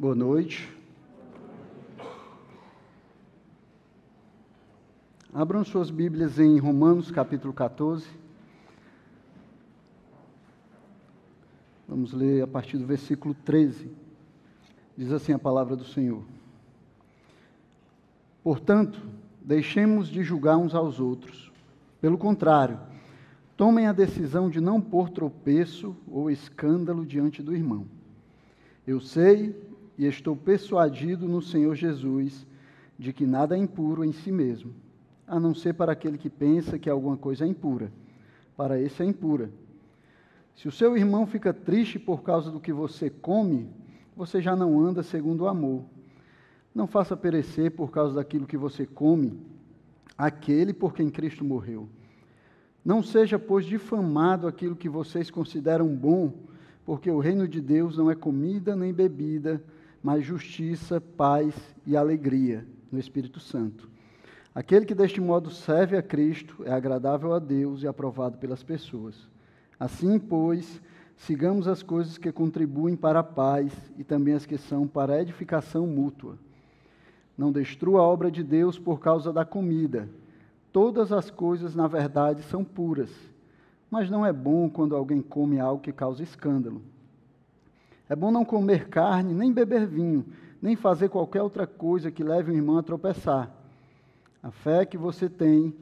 Boa noite. Abram suas Bíblias em Romanos capítulo 14. Vamos ler a partir do versículo 13. Diz assim a palavra do Senhor. Portanto, deixemos de julgar uns aos outros. Pelo contrário, tomem a decisão de não pôr tropeço ou escândalo diante do irmão. Eu sei e estou persuadido no Senhor Jesus de que nada é impuro em si mesmo, a não ser para aquele que pensa que alguma coisa é impura. Para esse é impura. Se o seu irmão fica triste por causa do que você come, você já não anda segundo o amor. Não faça perecer por causa daquilo que você come aquele por quem Cristo morreu. Não seja, pois, difamado aquilo que vocês consideram bom, porque o reino de Deus não é comida nem bebida, mas justiça, paz e alegria no Espírito Santo. Aquele que deste modo serve a Cristo é agradável a Deus e aprovado pelas pessoas. Assim, pois, sigamos as coisas que contribuem para a paz e também as que são para a edificação mútua. Não destrua a obra de Deus por causa da comida. Todas as coisas, na verdade, são puras. Mas não é bom quando alguém come algo que causa escândalo. É bom não comer carne, nem beber vinho, nem fazer qualquer outra coisa que leve o irmão a tropeçar. A fé que você tem,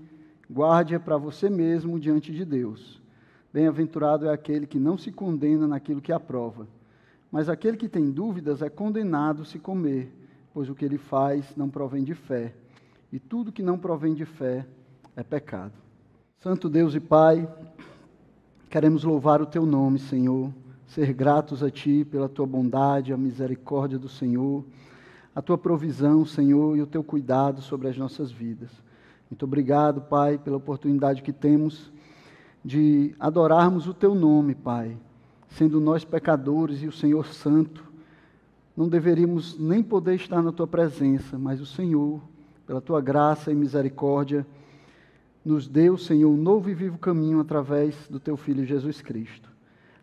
guarde-a para você mesmo diante de Deus. Bem-aventurado é aquele que não se condena naquilo que aprova. Mas aquele que tem dúvidas é condenado se comer, pois o que ele faz não provém de fé. E tudo que não provém de fé é pecado. Santo Deus e Pai, queremos louvar o teu nome, Senhor ser gratos a Ti pela Tua bondade, a misericórdia do Senhor, a Tua provisão, Senhor, e o Teu cuidado sobre as nossas vidas. Muito obrigado, Pai, pela oportunidade que temos de adorarmos o Teu nome, Pai. Sendo nós pecadores e o Senhor santo, não deveríamos nem poder estar na Tua presença, mas o Senhor, pela Tua graça e misericórdia, nos deu, Senhor, um novo e vivo caminho através do Teu Filho Jesus Cristo.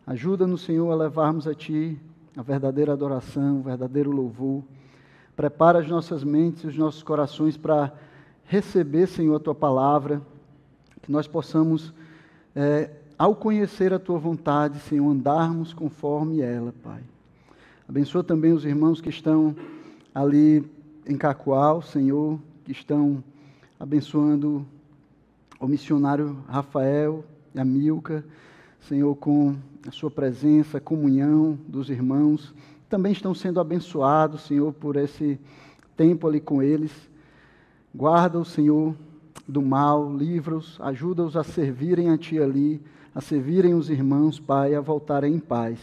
Ajuda-nos, Senhor, a levarmos a Ti a verdadeira adoração, o verdadeiro louvor. Prepara as nossas mentes e os nossos corações para receber, Senhor, a Tua palavra, que nós possamos, é, ao conhecer a Tua vontade, Senhor, andarmos conforme ela, Pai. Abençoa também os irmãos que estão ali em Cacoal, Senhor, que estão abençoando o missionário Rafael e a Milka, Senhor, com a sua presença, a comunhão dos irmãos. Também estão sendo abençoados, Senhor, por esse tempo ali com eles. Guarda o Senhor do mal, livra-os, ajuda-os a servirem a Ti ali, a servirem os irmãos, Pai, a voltarem em paz.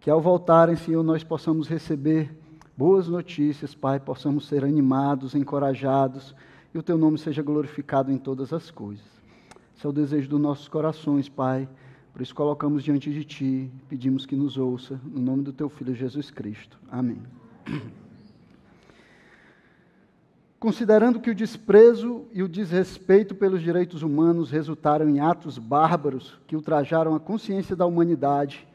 Que ao voltarem, Senhor, nós possamos receber boas notícias, Pai, possamos ser animados, encorajados e o Teu nome seja glorificado em todas as coisas. Esse é o desejo dos nossos corações, Pai por isso colocamos diante de Ti, pedimos que nos ouça, no nome do Teu Filho Jesus Cristo. Amém. Considerando que o desprezo e o desrespeito pelos direitos humanos resultaram em atos bárbaros que ultrajaram a consciência da humanidade,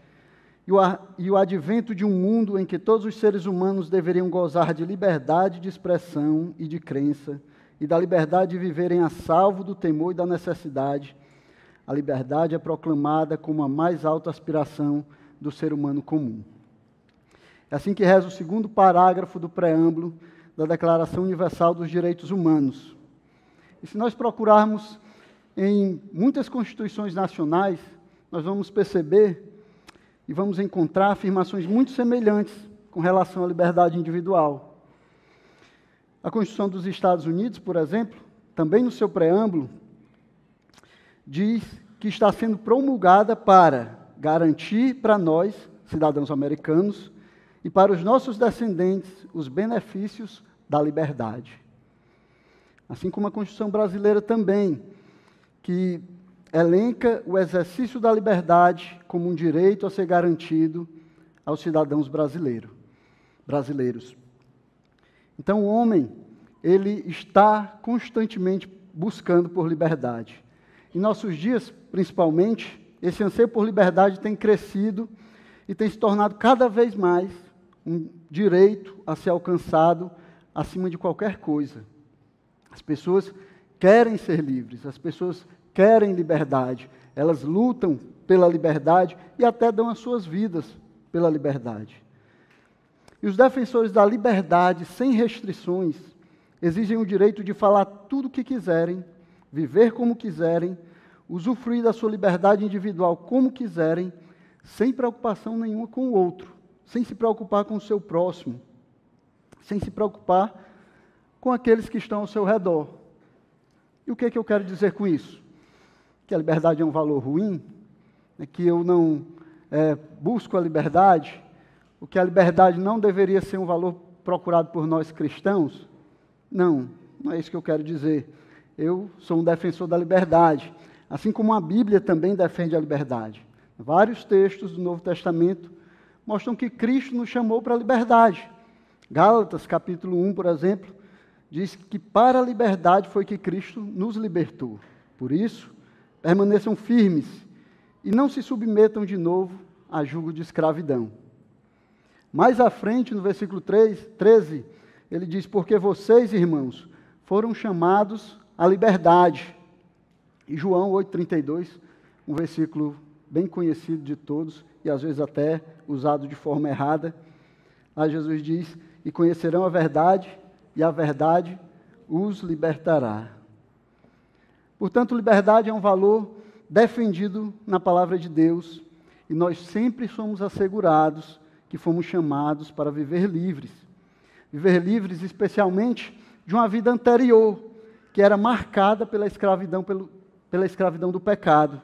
e o, advento de um mundo em que todos os seres humanos deveriam gozar de liberdade de expressão e de crença, e da liberdade de viverem a salvo do temor e da necessidade, a liberdade é proclamada como a mais alta aspiração do ser humano comum. É assim que reza o segundo parágrafo do preâmbulo da Declaração Universal dos Direitos Humanos. E se nós procurarmos em muitas constituições nacionais, nós vamos perceber e vamos encontrar afirmações muito semelhantes com relação à liberdade individual. A Constituição dos Estados Unidos, por exemplo, também no seu preâmbulo, diz que está sendo promulgada para garantir para nós, cidadãos americanos, e para os nossos descendentes, os benefícios da liberdade. Assim como a Constituição brasileira também, que elenca o exercício da liberdade como um direito a ser garantido aos cidadãos brasileiro, brasileiros. Então, o homem, ele está constantemente buscando por liberdade. Em nossos dias, principalmente, esse anseio por liberdade tem crescido e tem se tornado cada vez mais um direito a ser alcançado acima de qualquer coisa. As pessoas querem ser livres, as pessoas querem liberdade, elas lutam pela liberdade e até dão as suas vidas pela liberdade. E os defensores da liberdade sem restrições exigem o direito de falar tudo o que quiserem, viver como quiserem, usufruir da sua liberdade individual como quiserem, sem preocupação nenhuma com o outro, sem se preocupar com o seu próximo, sem se preocupar com aqueles que estão ao seu redor. E o que é que eu quero dizer com isso? Que a liberdade é um valor ruim? É que eu não é, busco a liberdade? O que a liberdade não deveria ser um valor procurado por nós cristãos? Não, não é isso que eu quero dizer. Eu sou um defensor da liberdade, assim como a Bíblia também defende a liberdade. Vários textos do Novo Testamento mostram que Cristo nos chamou para a liberdade. Gálatas, capítulo 1, por exemplo, diz que para a liberdade foi que Cristo nos libertou. Por isso, permaneçam firmes e não se submetam de novo a julgo de escravidão. Mais à frente, no versículo 3, 13, ele diz: Porque vocês, irmãos, foram chamados à liberdade. E João 8,32, um versículo bem conhecido de todos e às vezes até usado de forma errada. Lá Jesus diz: E conhecerão a verdade, e a verdade os libertará. Portanto, liberdade é um valor defendido na palavra de Deus, e nós sempre somos assegurados que fomos chamados para viver livres. Viver livres, especialmente de uma vida anterior, que era marcada pela escravidão, pelo, pela escravidão do pecado.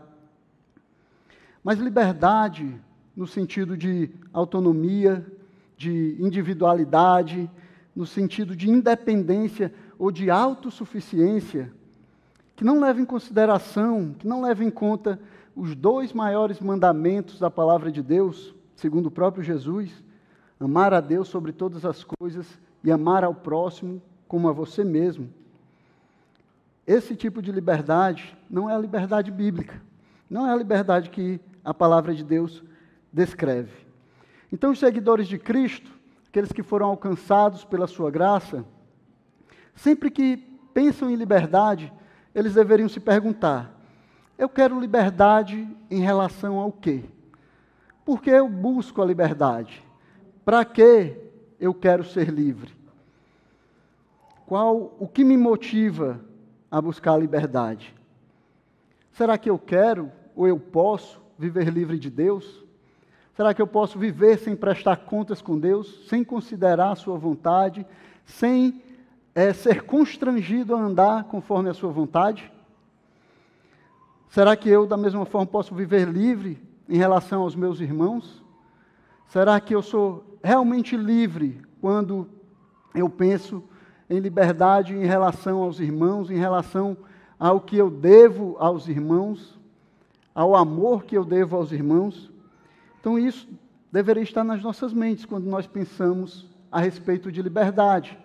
Mas liberdade, no sentido de autonomia, de individualidade, no sentido de independência ou de autossuficiência, que não leva em consideração, que não leva em conta os dois maiores mandamentos da palavra de Deus, segundo o próprio Jesus: amar a Deus sobre todas as coisas e amar ao próximo como a você mesmo. Esse tipo de liberdade não é a liberdade bíblica, não é a liberdade que a palavra de Deus descreve. Então, os seguidores de Cristo, aqueles que foram alcançados pela sua graça, sempre que pensam em liberdade, eles deveriam se perguntar: eu quero liberdade em relação ao quê? Por que eu busco a liberdade? Para que eu quero ser livre? Qual o que me motiva a buscar a liberdade? Será que eu quero ou eu posso viver livre de Deus? Será que eu posso viver sem prestar contas com Deus, sem considerar a Sua vontade, sem é, ser constrangido a andar conforme a Sua vontade? Será que eu, da mesma forma, posso viver livre em relação aos meus irmãos? Será que eu sou realmente livre quando eu penso em liberdade em relação aos irmãos, em relação ao que eu devo aos irmãos? ao amor que eu devo aos irmãos. Então, isso deveria estar nas nossas mentes quando nós pensamos a respeito de liberdade,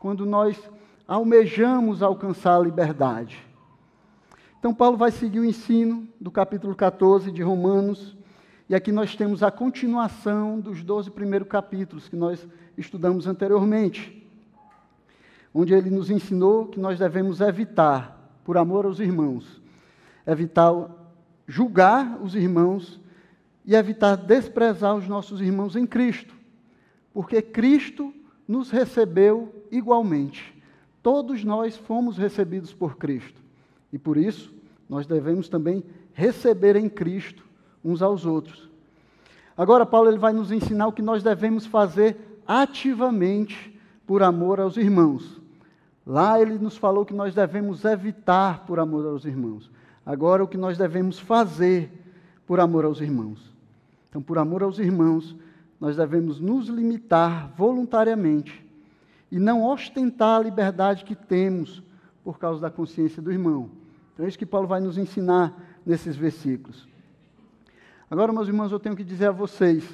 quando nós almejamos alcançar a liberdade. Então, Paulo vai seguir o ensino do capítulo 14 de Romanos, e aqui nós temos a continuação dos 12 primeiros capítulos que nós estudamos anteriormente, onde ele nos ensinou que nós devemos evitar, por amor aos irmãos, evitar julgar os irmãos e evitar desprezar os nossos irmãos em Cristo, porque Cristo nos recebeu igualmente. Todos nós fomos recebidos por Cristo e por isso nós devemos também receber em Cristo uns aos outros. Agora, Paulo ele vai nos ensinar o que nós devemos fazer ativamente por amor aos irmãos. Lá ele nos falou que nós devemos evitar por amor aos irmãos. Agora, o que nós devemos fazer por amor aos irmãos. Então, por amor aos irmãos, nós devemos nos limitar voluntariamente e não ostentar a liberdade que temos por causa da consciência do irmão. Então, é isso que Paulo vai nos ensinar nesses versículos. Agora, meus irmãos, eu tenho que dizer a vocês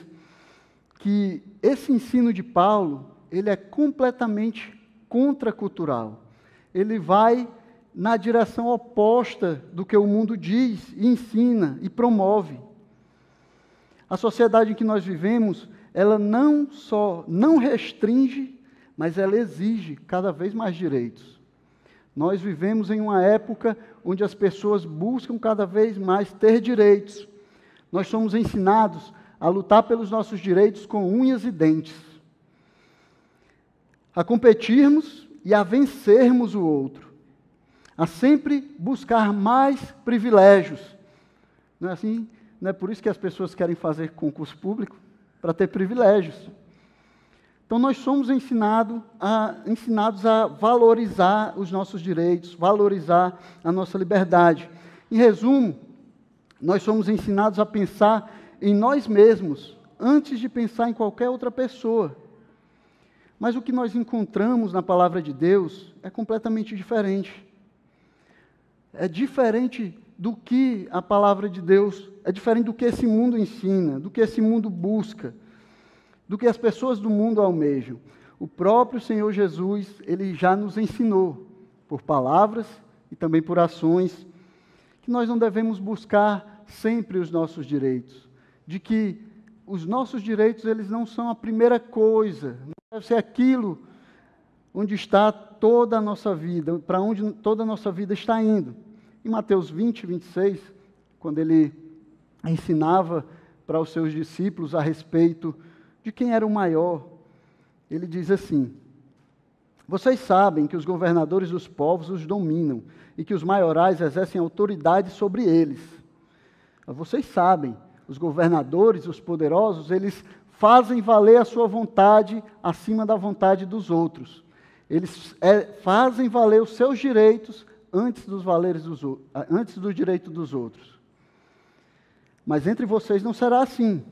que esse ensino de Paulo, ele é completamente contracultural. Ele vai na direção oposta do que o mundo diz, ensina e promove. A sociedade em que nós vivemos ela não só não restringe, mas ela exige cada vez mais direitos. Nós vivemos em uma época onde as pessoas buscam cada vez mais ter direitos. Nós somos ensinados a lutar pelos nossos direitos com unhas e dentes, a competirmos e a vencermos o outro, a sempre buscar mais privilégios. Não é assim? Não é por isso que as pessoas querem fazer concurso público? Para ter privilégios. Então, nós somos ensinado a, ensinados a valorizar os nossos direitos, valorizar a nossa liberdade. Em resumo, nós somos ensinados a pensar em nós mesmos antes de pensar em qualquer outra pessoa. Mas o que nós encontramos na palavra de Deus é completamente diferente. É diferente do que a palavra de Deus, é diferente do que esse mundo ensina, do que esse mundo busca, do que as pessoas do mundo almejam. O próprio Senhor Jesus, ele já nos ensinou, por palavras e também por ações, que nós não devemos buscar sempre os nossos direitos, de que os nossos direitos eles não são a primeira coisa, não deve ser aquilo onde está toda a nossa vida, para onde toda a nossa vida está indo. Em Mateus 20, 26, quando ele ensinava para os seus discípulos a respeito de quem era o maior, ele diz assim: Vocês sabem que os governadores dos povos os dominam e que os maiorais exercem autoridade sobre eles. Vocês sabem, os governadores, os poderosos, eles fazem valer a sua vontade acima da vontade dos outros. Eles é, fazem valer os seus direitos antes dos valeres dos, antes do direito dos outros. Mas entre vocês não será assim.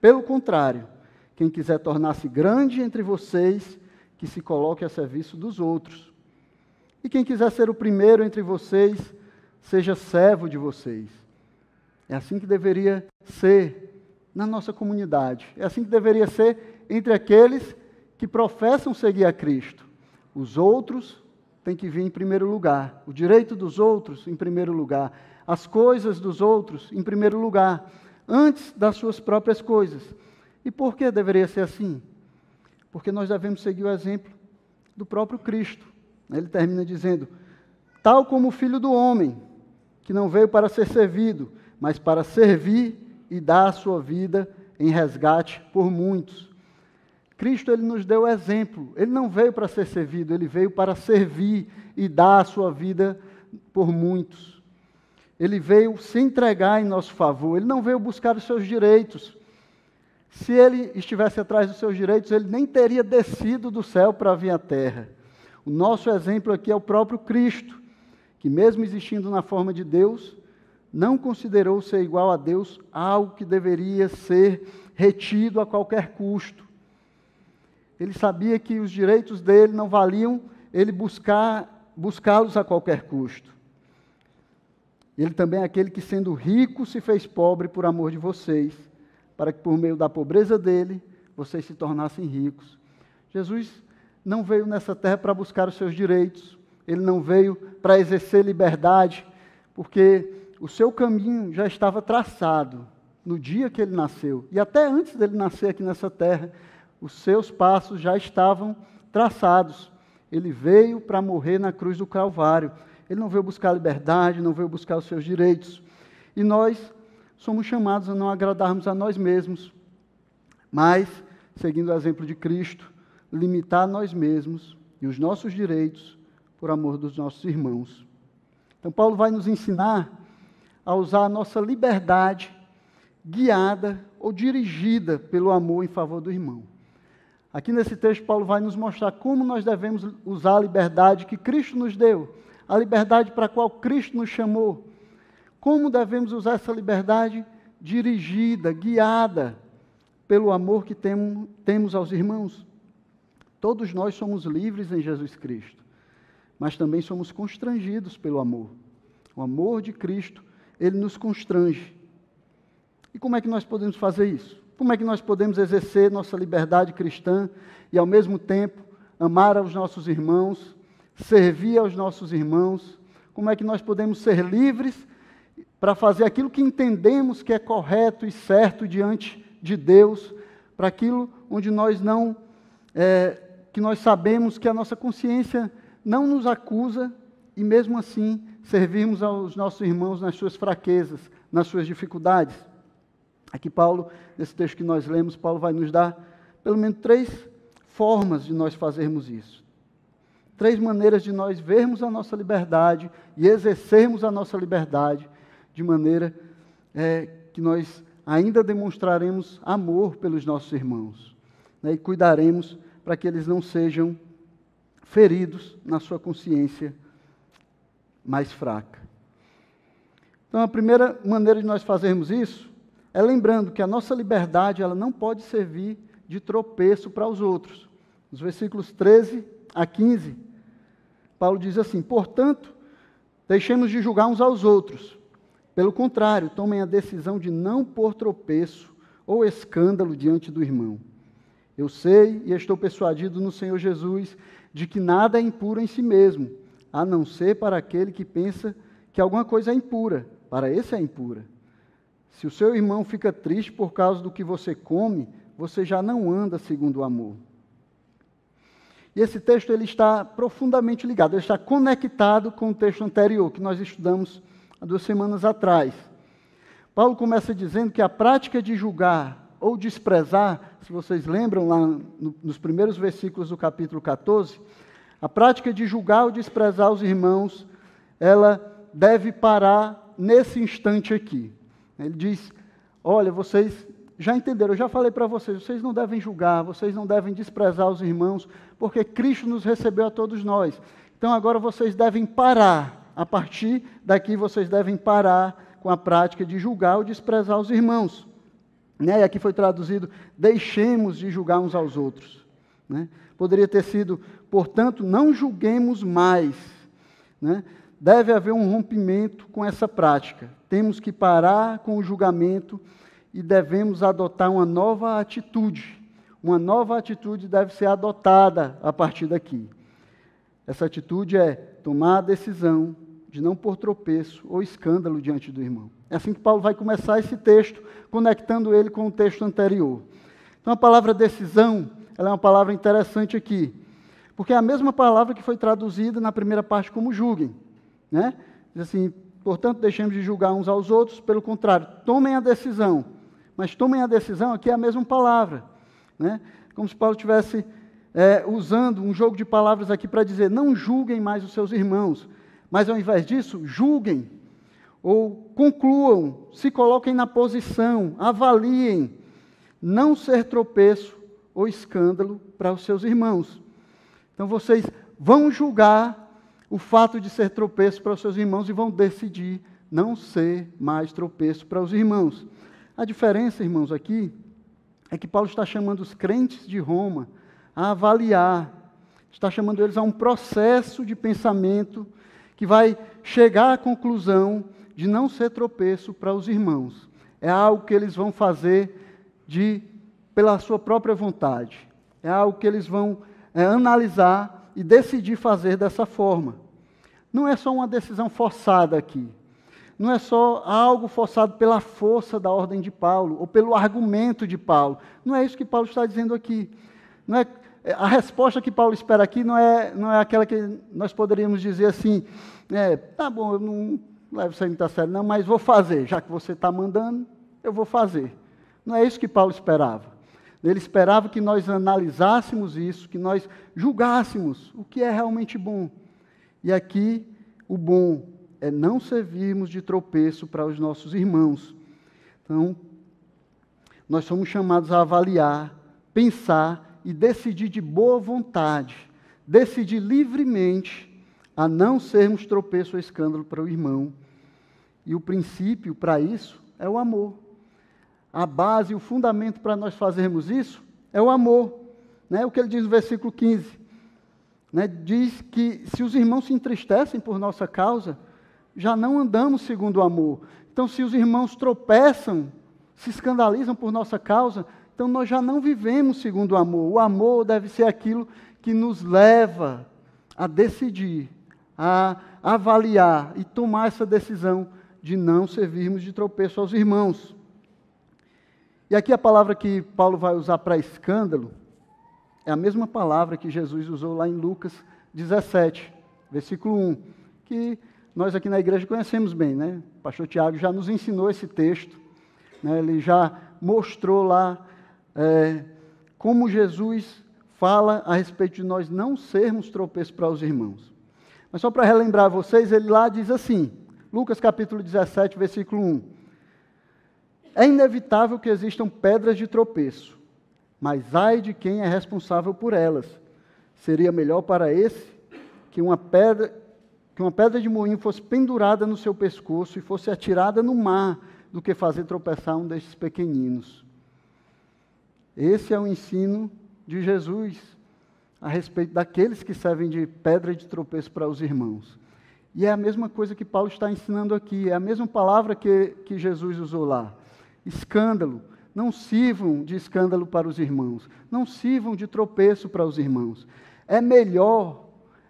Pelo contrário, quem quiser tornar-se grande entre vocês, que se coloque a serviço dos outros. E quem quiser ser o primeiro entre vocês, seja servo de vocês. É assim que deveria ser na nossa comunidade. É assim que deveria ser entre aqueles que professam seguir a Cristo. Os outros tem que vir em primeiro lugar. O direito dos outros em primeiro lugar. As coisas dos outros em primeiro lugar. Antes das suas próprias coisas. E por que deveria ser assim? Porque nós devemos seguir o exemplo do próprio Cristo. Ele termina dizendo: Tal como o filho do homem, que não veio para ser servido, mas para servir e dar a sua vida em resgate por muitos. Cristo ele nos deu exemplo. Ele não veio para ser servido, ele veio para servir e dar a sua vida por muitos. Ele veio se entregar em nosso favor, ele não veio buscar os seus direitos. Se ele estivesse atrás dos seus direitos, ele nem teria descido do céu para vir à terra. O nosso exemplo aqui é o próprio Cristo, que, mesmo existindo na forma de Deus, não considerou ser igual a Deus algo que deveria ser retido a qualquer custo. Ele sabia que os direitos dele não valiam ele buscar buscá-los a qualquer custo. Ele também é aquele que, sendo rico, se fez pobre por amor de vocês, para que por meio da pobreza dele vocês se tornassem ricos. Jesus não veio nessa terra para buscar os seus direitos, ele não veio para exercer liberdade, porque o seu caminho já estava traçado no dia que ele nasceu, e até antes dele nascer aqui nessa terra, os seus passos já estavam traçados. Ele veio para morrer na cruz do Calvário. Ele não veio buscar liberdade, não veio buscar os seus direitos. E nós somos chamados a não agradarmos a nós mesmos, mas, seguindo o exemplo de Cristo, limitar nós mesmos e os nossos direitos por amor dos nossos irmãos. Então, Paulo vai nos ensinar a usar a nossa liberdade guiada ou dirigida pelo amor em favor do irmão. Aqui nesse texto, Paulo vai nos mostrar como nós devemos usar a liberdade que Cristo nos deu, a liberdade para a qual Cristo nos chamou. Como devemos usar essa liberdade dirigida, guiada pelo amor que temos aos irmãos. Todos nós somos livres em Jesus Cristo, mas também somos constrangidos pelo amor. O amor de Cristo, ele nos constrange. E como é que nós podemos fazer isso? Como é que nós podemos exercer nossa liberdade cristã e, ao mesmo tempo, amar aos nossos irmãos, servir aos nossos irmãos? Como é que nós podemos ser livres para fazer aquilo que entendemos que é correto e certo diante de Deus, para aquilo onde nós não, é, que nós sabemos que a nossa consciência não nos acusa e mesmo assim servirmos aos nossos irmãos nas suas fraquezas, nas suas dificuldades. Aqui Paulo, nesse texto que nós lemos, Paulo vai nos dar pelo menos três formas de nós fazermos isso. Três maneiras de nós vermos a nossa liberdade e exercermos a nossa liberdade de maneira é, que nós ainda demonstraremos amor pelos nossos irmãos né, e cuidaremos para que eles não sejam feridos na sua consciência mais fraca. Então, a primeira maneira de nós fazermos isso é lembrando que a nossa liberdade ela não pode servir de tropeço para os outros. Nos versículos 13 a 15, Paulo diz assim: Portanto, deixemos de julgar uns aos outros. Pelo contrário, tomem a decisão de não pôr tropeço ou escândalo diante do irmão. Eu sei e estou persuadido no Senhor Jesus de que nada é impuro em si mesmo, a não ser para aquele que pensa que alguma coisa é impura. Para esse é impura. Se o seu irmão fica triste por causa do que você come, você já não anda segundo o amor. E esse texto ele está profundamente ligado, ele está conectado com o texto anterior que nós estudamos há duas semanas atrás. Paulo começa dizendo que a prática de julgar ou desprezar, se vocês lembram lá no, nos primeiros versículos do capítulo 14, a prática de julgar ou desprezar os irmãos, ela deve parar nesse instante aqui. Ele diz: Olha, vocês já entenderam, eu já falei para vocês, vocês não devem julgar, vocês não devem desprezar os irmãos, porque Cristo nos recebeu a todos nós. Então agora vocês devem parar. A partir daqui vocês devem parar com a prática de julgar ou desprezar os irmãos. Né? E aqui foi traduzido: deixemos de julgar uns aos outros. Né? Poderia ter sido, portanto, não julguemos mais. Né? Deve haver um rompimento com essa prática. Temos que parar com o julgamento e devemos adotar uma nova atitude. Uma nova atitude deve ser adotada a partir daqui. Essa atitude é tomar a decisão de não pôr tropeço ou escândalo diante do irmão. É assim que Paulo vai começar esse texto, conectando ele com o texto anterior. Então a palavra decisão, ela é uma palavra interessante aqui, porque é a mesma palavra que foi traduzida na primeira parte como julguem, né? Diz assim, portanto, deixemos de julgar uns aos outros, pelo contrário, tomem a decisão. Mas tomem a decisão aqui é a mesma palavra, né? Como se Paulo estivesse é, usando um jogo de palavras aqui para dizer, não julguem mais os seus irmãos, mas ao invés disso, julguem ou concluam, se coloquem na posição, avaliem, não ser tropeço ou escândalo para os seus irmãos. Então vocês vão julgar o fato de ser tropeço para os seus irmãos e vão decidir não ser mais tropeço para os irmãos. A diferença, irmãos, aqui é que Paulo está chamando os crentes de Roma a avaliar, está chamando eles a um processo de pensamento que vai chegar à conclusão de não ser tropeço para os irmãos. É algo que eles vão fazer de pela sua própria vontade. É algo que eles vão é, analisar e decidir fazer dessa forma. Não é só uma decisão forçada aqui. Não é só algo forçado pela força da ordem de Paulo ou pelo argumento de Paulo. Não é isso que Paulo está dizendo aqui. Não é a resposta que Paulo espera aqui não é, não é aquela que nós poderíamos dizer assim, é, tá bom, eu não levo isso aí muito a sério, não, mas vou fazer, já que você está mandando, eu vou fazer. Não é isso que Paulo esperava. Ele esperava que nós analisássemos isso, que nós julgássemos o que é realmente bom. E aqui, o bom é não servirmos de tropeço para os nossos irmãos. Então, nós somos chamados a avaliar, pensar e decidir de boa vontade, decidir livremente a não sermos tropeço ou escândalo para o irmão. E o princípio para isso é o amor. A base, o fundamento para nós fazermos isso é o amor. Né? O que ele diz no versículo 15. Né? Diz que se os irmãos se entristecem por nossa causa, já não andamos segundo o amor. Então, se os irmãos tropeçam, se escandalizam por nossa causa, então nós já não vivemos segundo o amor. O amor deve ser aquilo que nos leva a decidir a avaliar e tomar essa decisão de não servirmos de tropeço aos irmãos. E aqui a palavra que Paulo vai usar para escândalo é a mesma palavra que Jesus usou lá em Lucas 17, versículo 1, que nós aqui na igreja conhecemos bem, né? O pastor Tiago já nos ensinou esse texto, né? ele já mostrou lá é, como Jesus fala a respeito de nós não sermos tropeço para os irmãos. Mas só para relembrar vocês, ele lá diz assim, Lucas capítulo 17, versículo 1. É inevitável que existam pedras de tropeço, mas ai de quem é responsável por elas. Seria melhor para esse que uma pedra que uma pedra de moinho fosse pendurada no seu pescoço e fosse atirada no mar do que fazer tropeçar um destes pequeninos. Esse é o ensino de Jesus a respeito daqueles que servem de pedra de tropeço para os irmãos. E é a mesma coisa que Paulo está ensinando aqui, é a mesma palavra que, que Jesus usou lá. Escândalo, não sirvam de escândalo para os irmãos, não sirvam de tropeço para os irmãos. É melhor,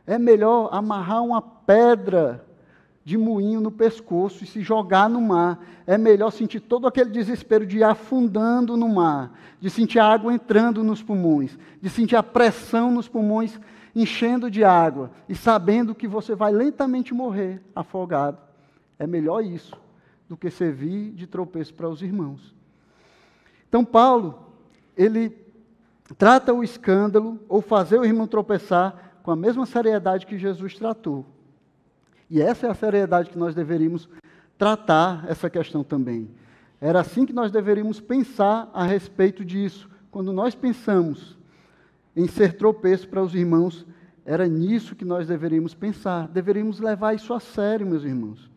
é melhor amarrar uma pedra de moinho no pescoço e se jogar no mar. É melhor sentir todo aquele desespero de ir afundando no mar, de sentir a água entrando nos pulmões, de sentir a pressão nos pulmões enchendo de água e sabendo que você vai lentamente morrer afogado. É melhor isso do que servir de tropeço para os irmãos. Então, Paulo, ele trata o escândalo ou fazer o irmão tropeçar com a mesma seriedade que Jesus tratou. E essa é a seriedade que nós deveríamos tratar essa questão também. Era assim que nós deveríamos pensar a respeito disso. Quando nós pensamos em ser tropeço para os irmãos, era nisso que nós deveríamos pensar. Deveríamos levar isso a sério, meus irmãos.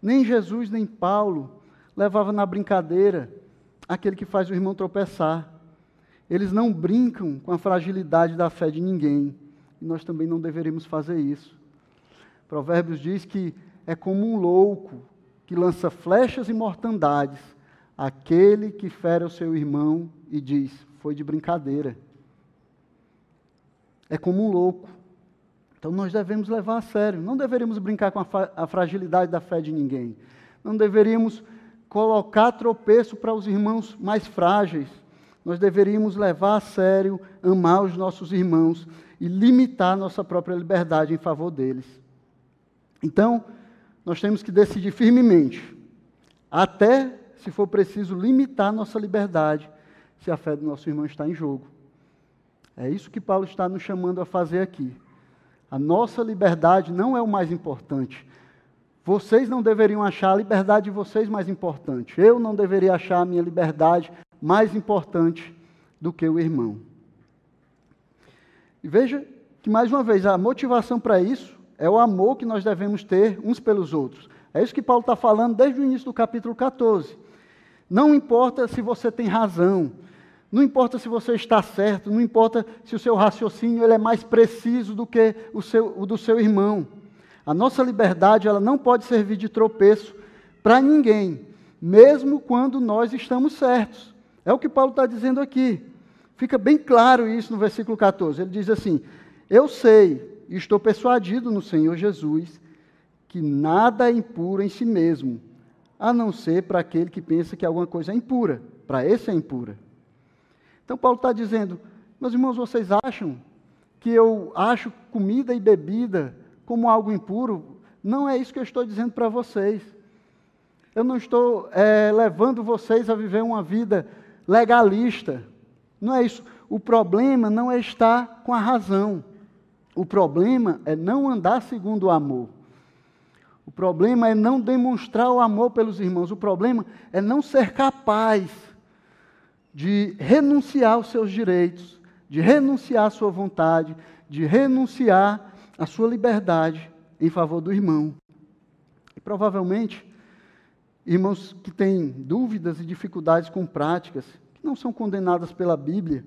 Nem Jesus, nem Paulo levava na brincadeira aquele que faz o irmão tropeçar. Eles não brincam com a fragilidade da fé de ninguém. E nós também não deveríamos fazer isso. Provérbios diz que é como um louco que lança flechas e mortandades, aquele que fere o seu irmão e diz: Foi de brincadeira. É como um louco. Então nós devemos levar a sério. Não deveríamos brincar com a, a fragilidade da fé de ninguém. Não deveríamos colocar tropeço para os irmãos mais frágeis. Nós deveríamos levar a sério, amar os nossos irmãos e limitar nossa própria liberdade em favor deles. Então, nós temos que decidir firmemente, até, se for preciso, limitar nossa liberdade, se a fé do nosso irmão está em jogo. É isso que Paulo está nos chamando a fazer aqui. A nossa liberdade não é o mais importante. Vocês não deveriam achar a liberdade de vocês mais importante. Eu não deveria achar a minha liberdade mais importante do que o irmão. E veja que, mais uma vez, a motivação para isso é o amor que nós devemos ter uns pelos outros. É isso que Paulo está falando desde o início do capítulo 14. Não importa se você tem razão, não importa se você está certo, não importa se o seu raciocínio ele é mais preciso do que o, seu, o do seu irmão. A nossa liberdade ela não pode servir de tropeço para ninguém, mesmo quando nós estamos certos. É o que Paulo está dizendo aqui. Fica bem claro isso no versículo 14. Ele diz assim: Eu sei e estou persuadido no Senhor Jesus que nada é impuro em si mesmo, a não ser para aquele que pensa que alguma coisa é impura. Para esse é impura. Então Paulo está dizendo, meus irmãos, vocês acham que eu acho comida e bebida como algo impuro, não é isso que eu estou dizendo para vocês. Eu não estou é, levando vocês a viver uma vida legalista. Não é isso. O problema não é estar com a razão. O problema é não andar segundo o amor. O problema é não demonstrar o amor pelos irmãos. O problema é não ser capaz de renunciar aos seus direitos, de renunciar à sua vontade, de renunciar a sua liberdade em favor do irmão. E provavelmente, irmãos que têm dúvidas e dificuldades com práticas, que não são condenadas pela Bíblia,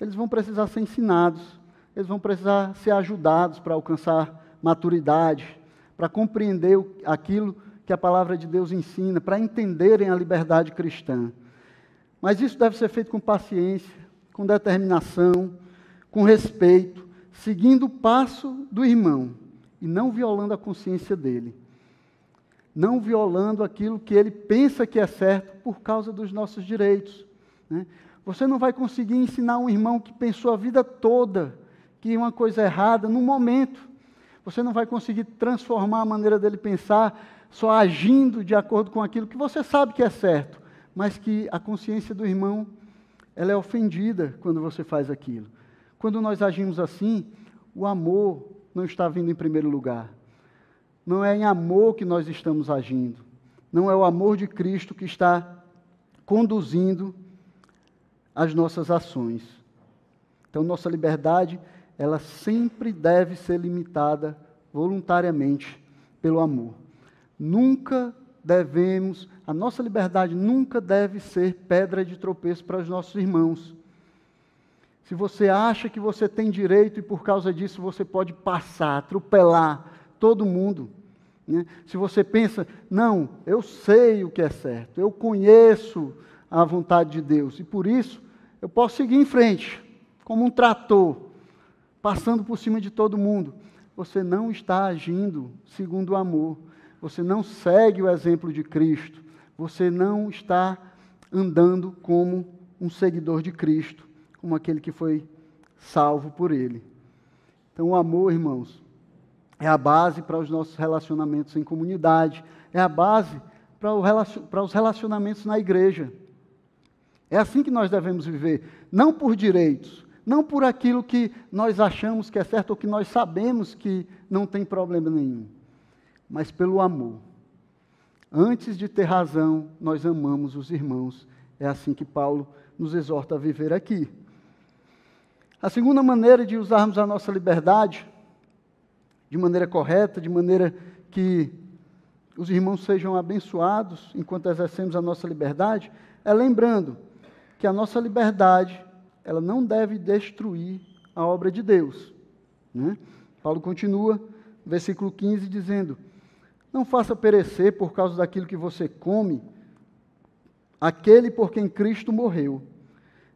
eles vão precisar ser ensinados, eles vão precisar ser ajudados para alcançar maturidade, para compreender aquilo que a palavra de Deus ensina, para entenderem a liberdade cristã. Mas isso deve ser feito com paciência, com determinação, com respeito, seguindo o passo do irmão e não violando a consciência dele. não violando aquilo que ele pensa que é certo por causa dos nossos direitos. Né? Você não vai conseguir ensinar um irmão que pensou a vida toda que uma coisa é errada no momento. Você não vai conseguir transformar a maneira dele pensar só agindo de acordo com aquilo que você sabe que é certo, mas que a consciência do irmão ela é ofendida quando você faz aquilo. Quando nós agimos assim, o amor não está vindo em primeiro lugar. Não é em amor que nós estamos agindo. Não é o amor de Cristo que está conduzindo as nossas ações. Então, nossa liberdade, ela sempre deve ser limitada voluntariamente pelo amor. Nunca devemos, a nossa liberdade nunca deve ser pedra de tropeço para os nossos irmãos. Se você acha que você tem direito e por causa disso você pode passar, atropelar todo mundo, né? se você pensa, não, eu sei o que é certo, eu conheço a vontade de Deus e por isso eu posso seguir em frente, como um trator, passando por cima de todo mundo. Você não está agindo segundo o amor, você não segue o exemplo de Cristo, você não está andando como um seguidor de Cristo como aquele que foi salvo por ele. Então, o amor, irmãos, é a base para os nossos relacionamentos em comunidade, é a base para, os relacionamentos na igreja. É assim que nós devemos viver, não por direitos, não por aquilo que nós achamos que é certo ou que nós sabemos que não tem problema nenhum, mas pelo amor. Antes de ter razão, nós amamos os irmãos. É assim que Paulo nos exorta a viver aqui. A segunda maneira de usarmos a nossa liberdade, de maneira correta, de maneira que os irmãos sejam abençoados enquanto exercemos a nossa liberdade, é lembrando que a nossa liberdade ela não deve destruir a obra de Deus. Né? Paulo continua, versículo 15, dizendo: Não faça perecer por causa daquilo que você come, aquele por quem Cristo morreu.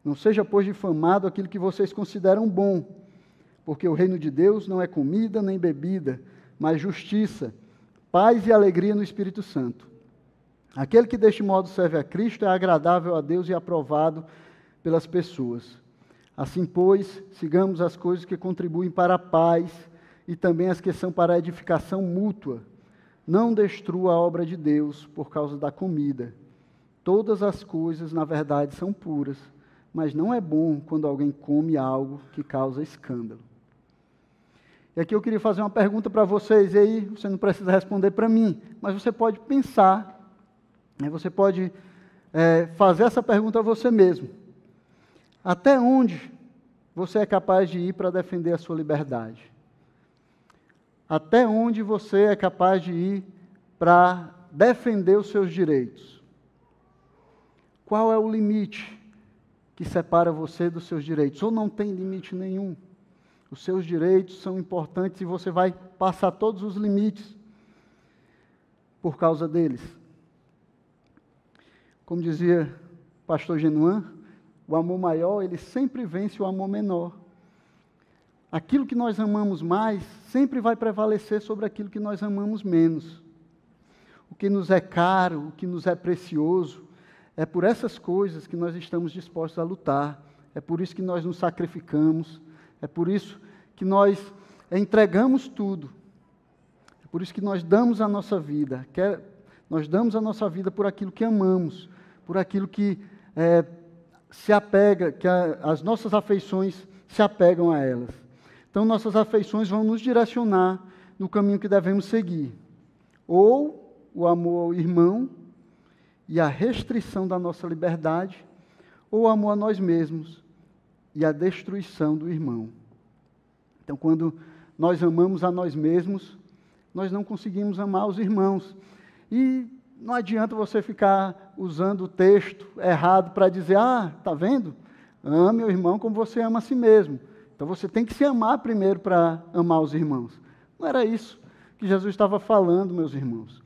Não seja, pois, difamado aquilo que vocês consideram bom, porque o reino de Deus não é comida nem bebida, mas justiça, paz e alegria no Espírito Santo. Aquele que deste modo serve a Cristo é agradável a Deus e aprovado pelas pessoas. Assim, pois, sigamos as coisas que contribuem para a paz e também as que são para a edificação mútua. Não destrua a obra de Deus por causa da comida. Todas as coisas, na verdade, são puras mas não é bom quando alguém come algo que causa escândalo. E aqui eu queria fazer uma pergunta para vocês, e aí você não precisa responder para mim, mas você pode pensar, né, você pode é, fazer essa pergunta a você mesmo. Até onde você é capaz de ir para defender a sua liberdade? Até onde você é capaz de ir para defender os seus direitos? Qual é o limite que separa você dos seus direitos, ou não tem limite nenhum. Os seus direitos são importantes e você vai passar todos os limites por causa deles. Como dizia o pastor Genuan, o amor maior, ele sempre vence o amor menor. Aquilo que nós amamos mais sempre vai prevalecer sobre aquilo que nós amamos menos. O que nos é caro, o que nos é precioso, é por essas coisas que nós estamos dispostos a lutar. É por isso que nós nos sacrificamos. É por isso que nós entregamos tudo. É por isso que nós damos a nossa vida. Quer, nós damos a nossa vida por aquilo que amamos, por aquilo que é, se apega, que a, as nossas afeições se apegam a elas. Então, nossas afeições vão nos direcionar no caminho que devemos seguir. Ou o amor ao irmão, e a restrição da nossa liberdade, ou o amor a nós mesmos e a destruição do irmão. Então, quando nós amamos a nós mesmos, nós não conseguimos amar os irmãos. E não adianta você ficar usando o texto errado para dizer, ah, está vendo? Ame o irmão como você ama a si mesmo. Então você tem que se amar primeiro para amar os irmãos. Não era isso que Jesus estava falando, meus irmãos.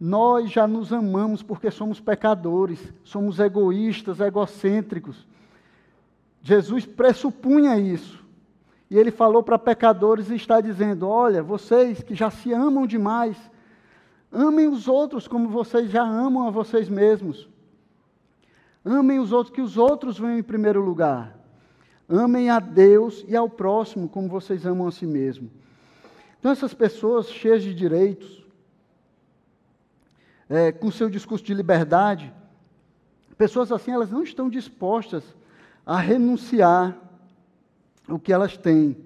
Nós já nos amamos porque somos pecadores, somos egoístas, egocêntricos. Jesus pressupunha isso. E ele falou para pecadores e está dizendo: Olha, vocês que já se amam demais, Amem os outros como vocês já amam a vocês mesmos. Amem os outros, que os outros venham em primeiro lugar. Amem a Deus e ao próximo como vocês amam a si mesmo. Então, essas pessoas cheias de direitos, é, com seu discurso de liberdade, pessoas assim, elas não estão dispostas a renunciar o que elas têm.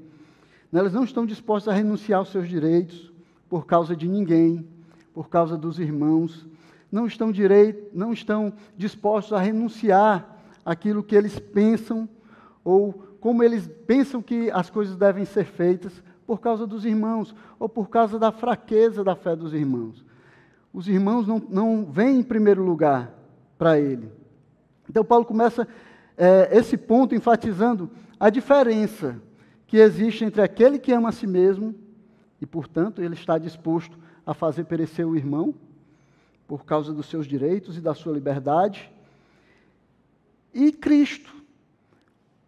Elas não estão dispostas a renunciar aos seus direitos por causa de ninguém, por causa dos irmãos. Não estão, direito, não estão dispostos a renunciar aquilo que eles pensam ou como eles pensam que as coisas devem ser feitas por causa dos irmãos ou por causa da fraqueza da fé dos irmãos. Os irmãos não, não vêm em primeiro lugar para ele. Então, Paulo começa é, esse ponto enfatizando a diferença que existe entre aquele que ama a si mesmo e, portanto, ele está disposto a fazer perecer o irmão por causa dos seus direitos e da sua liberdade, e Cristo,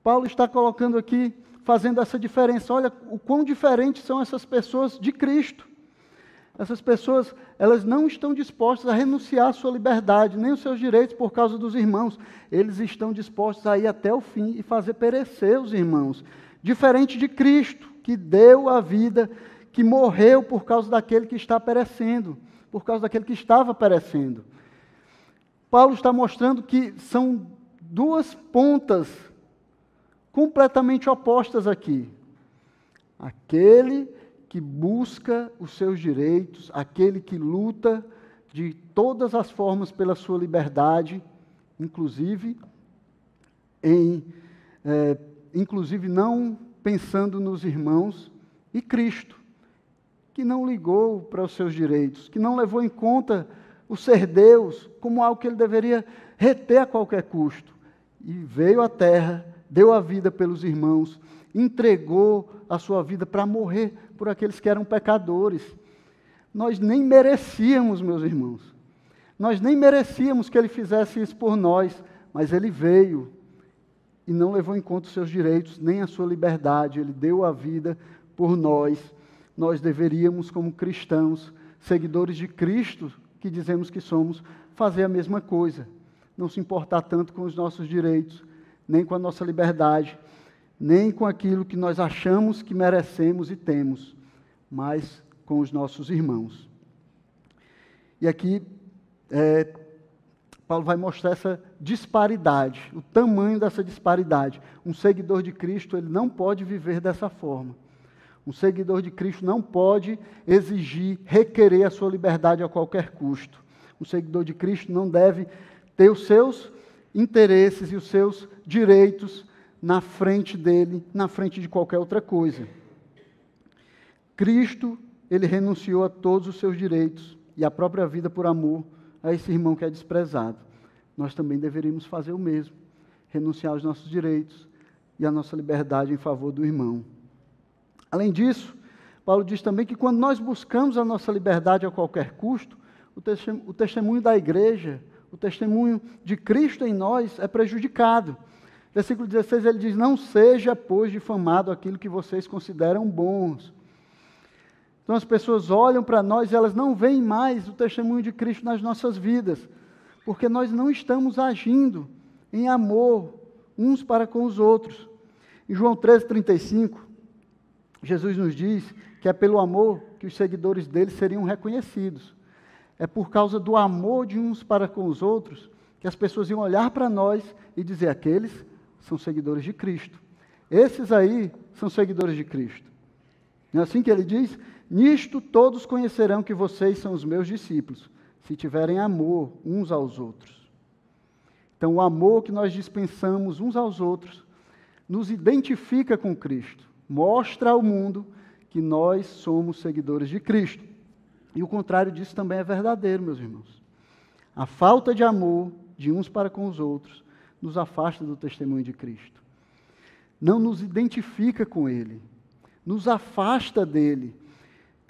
Paulo está colocando aqui, fazendo essa diferença. Olha o quão diferentes são essas pessoas de Cristo. Essas pessoas, elas não estão dispostas a renunciar à sua liberdade, nem os seus direitos por causa dos irmãos. Eles estão dispostos a ir até o fim e fazer perecer os irmãos. Diferente de Cristo, que deu a vida, que morreu por causa daquele que está perecendo, por causa daquele que estava perecendo. Paulo está mostrando que são duas pontas completamente opostas aqui. Aquele que busca os seus direitos, aquele que luta de todas as formas pela sua liberdade, inclusive em, é, inclusive não pensando nos irmãos, e Cristo, que não ligou para os seus direitos, que não levou em conta o ser Deus como algo que ele deveria reter a qualquer custo, e veio à terra deu a vida pelos irmãos, entregou a sua vida para morrer por aqueles que eram pecadores. Nós nem merecíamos, meus irmãos. Nós nem merecíamos que ele fizesse isso por nós, mas ele veio e não levou em conta os seus direitos, nem a sua liberdade. Ele deu a vida por nós. Nós deveríamos, como cristãos, seguidores de Cristo, que dizemos que somos, fazer a mesma coisa. Não se importar tanto com os nossos direitos, nem com a nossa liberdade, nem com aquilo que nós achamos que merecemos e temos, mas com os nossos irmãos. E aqui, é, Paulo vai mostrar essa disparidade, o tamanho dessa disparidade. Um seguidor de Cristo, ele não pode viver dessa forma. Um seguidor de Cristo não pode exigir, requerer a sua liberdade a qualquer custo. Um seguidor de Cristo não deve ter os seus interesses e os seus direitos na frente dele, na frente de qualquer outra coisa. Cristo, ele renunciou a todos os seus direitos e a própria vida por amor a esse irmão que é desprezado. Nós também deveríamos fazer o mesmo, renunciar aos nossos direitos e à nossa liberdade em favor do irmão. Além disso, Paulo diz também que quando nós buscamos a nossa liberdade a qualquer custo, o testemunho da igreja o testemunho de Cristo em nós é prejudicado. Versículo 16 ele diz: Não seja, pois, difamado aquilo que vocês consideram bons. Então as pessoas olham para nós e elas não veem mais o testemunho de Cristo nas nossas vidas, porque nós não estamos agindo em amor uns para com os outros. Em João 13,35, Jesus nos diz que é pelo amor que os seguidores dele seriam reconhecidos é por causa do amor de uns para com os outros que as pessoas iam olhar para nós e dizer: aqueles são seguidores de Cristo. Esses aí são seguidores de Cristo. É assim que ele diz? Nisto todos conhecerão que vocês são os meus discípulos, se tiverem amor uns aos outros. Então, o amor que nós dispensamos uns aos outros nos identifica com Cristo, mostra ao mundo que nós somos seguidores de Cristo. E o contrário disso também é verdadeiro, meus irmãos. A falta de amor de uns para com os outros nos afasta do testemunho de Cristo. Não nos identifica com Ele, nos afasta dele.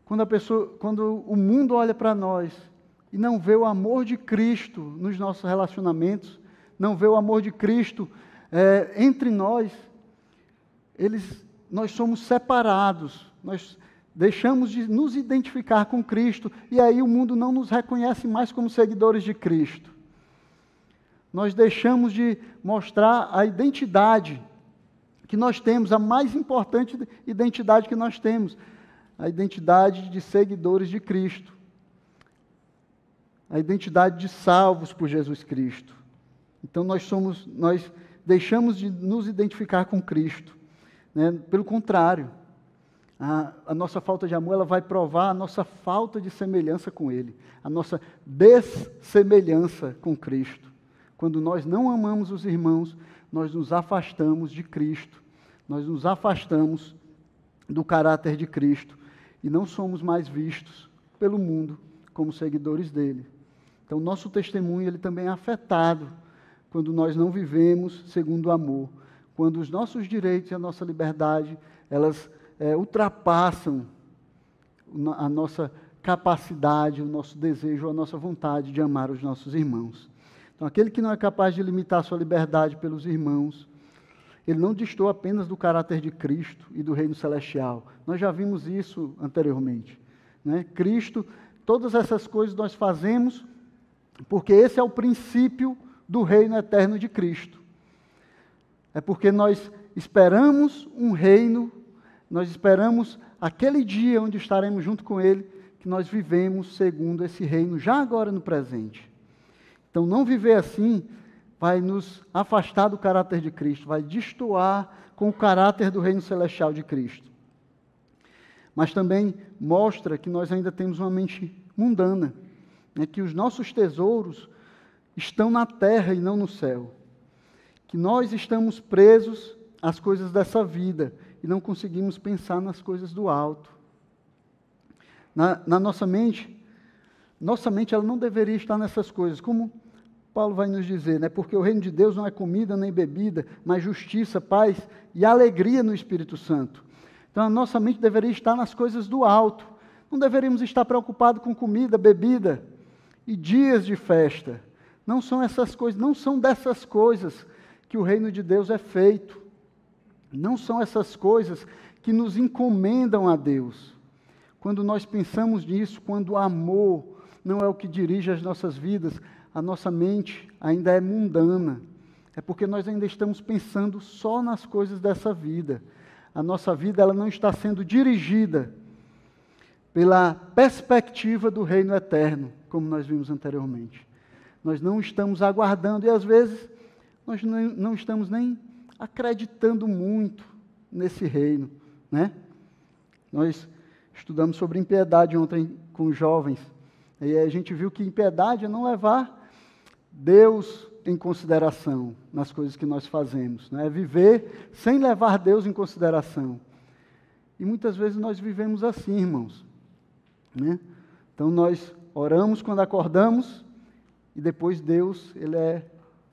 Quando a pessoa, quando o mundo olha para nós e não vê o amor de Cristo nos nossos relacionamentos, não vê o amor de Cristo é, entre nós, eles, nós somos separados, nós deixamos de nos identificar com Cristo e aí o mundo não nos reconhece mais como seguidores de Cristo. Nós deixamos de mostrar a identidade que nós temos, a mais importante identidade que nós temos, a identidade de seguidores de Cristo, a identidade de salvos por Jesus Cristo. Então nós somos, nós deixamos de nos identificar com Cristo. Né? Pelo contrário, a, a, nossa falta de amor ela vai provar a nossa falta de semelhança com Ele, a nossa dessemelhança com Cristo. Quando nós não amamos os irmãos, nós nos afastamos de Cristo, nós nos afastamos do caráter de Cristo e não somos mais vistos pelo mundo como seguidores dele. Então, nosso testemunho ele também é afetado quando nós não vivemos segundo o amor, quando os nossos direitos e a nossa liberdade, elas é, ultrapassam a nossa capacidade, o nosso desejo, a nossa vontade de amar os nossos irmãos. Então, aquele que não é capaz de limitar sua liberdade pelos irmãos, ele não distou apenas do caráter de Cristo e do reino celestial. Nós já vimos isso anteriormente. Né? Cristo, todas essas coisas nós fazemos porque esse é o princípio do reino eterno de Cristo. É porque nós esperamos um reino, nós esperamos aquele dia onde estaremos junto com Ele, que nós vivemos segundo esse reino, já agora no presente. Então, não viver assim vai nos afastar do caráter de Cristo, vai destoar com o caráter do reino celestial de Cristo. Mas também mostra que nós ainda temos uma mente mundana, né, que os nossos tesouros estão na terra e não no céu. Que nós estamos presos às coisas dessa vida e não conseguimos pensar nas coisas do alto. Na, na nossa mente, nossa mente ela não deveria estar nessas coisas, como Paulo vai nos dizer, né? Porque o reino de Deus não é comida nem bebida, mas justiça, paz e alegria no Espírito Santo. Então a nossa mente deveria estar nas coisas do alto. Não deveríamos estar preocupados com comida, bebida e dias de festa. Não são essas coisas, não são dessas coisas que o reino de Deus é feito. Não são essas coisas que nos encomendam a Deus. Quando nós pensamos nisso, quando o amor não é o que dirige as nossas vidas, a nossa mente ainda é mundana. É porque nós ainda estamos pensando só nas coisas dessa vida. A nossa vida ela não está sendo dirigida pela perspectiva do reino eterno, como nós vimos anteriormente. Nós não estamos aguardando e às vezes nós não, estamos nem acreditando muito nesse reino, né? Nós estudamos sobre impiedade ontem com jovens e a gente viu que impiedade é não levar Deus em consideração nas coisas que nós fazemos, né? é viver sem levar Deus em consideração. E muitas vezes nós vivemos assim, irmãos. Né? Então nós oramos quando acordamos e depois Deus ele é,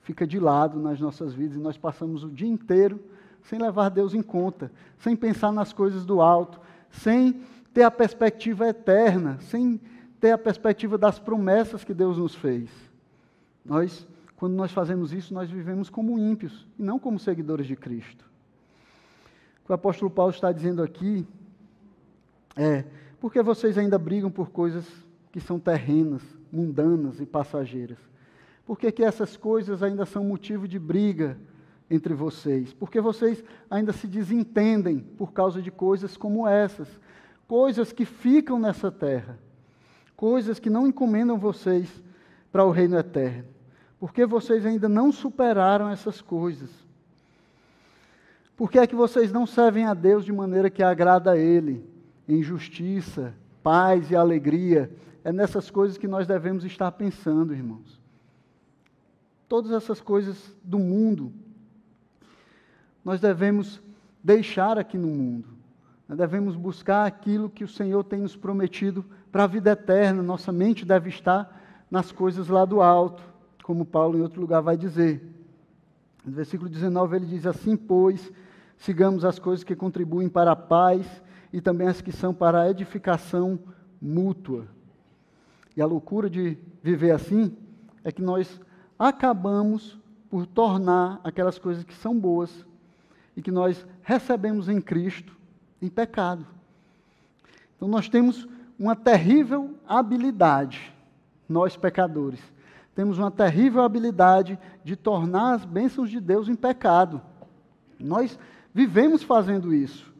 fica de lado nas nossas vidas e nós passamos o dia inteiro sem levar Deus em conta, sem pensar nas coisas do alto, sem ter a perspectiva eterna, sem ter a perspectiva das promessas que Deus nos fez. Nós, quando nós fazemos isso, nós vivemos como ímpios e não como seguidores de Cristo. O que o apóstolo Paulo está dizendo aqui é: porque vocês ainda brigam por coisas que são terrenas, mundanas e passageiras? Por que, que essas coisas ainda são motivo de briga entre vocês? Porque vocês ainda se desentendem por causa de coisas como essas, coisas que ficam nessa terra, coisas que não encomendam vocês para o reino eterno. Porque vocês ainda não superaram essas coisas? Por que é que vocês não servem a Deus de maneira que agrada a Ele, em justiça, paz e alegria? É nessas coisas que nós devemos estar pensando, irmãos. Todas essas coisas do mundo, nós devemos deixar aqui no mundo. Nós devemos buscar aquilo que o Senhor tem nos prometido para a vida eterna. Nossa mente deve estar nas coisas lá do alto como Paulo em outro lugar vai dizer. No versículo 19 ele diz assim: Pois, sigamos as coisas que contribuem para a paz e também as que são para a edificação mútua. E a loucura de viver assim é que nós acabamos por tornar aquelas coisas que são boas e que nós recebemos em Cristo em pecado. Então nós temos uma terrível habilidade, nós pecadores. Temos uma terrível habilidade de tornar as bênçãos de Deus em pecado. Nós vivemos fazendo isso.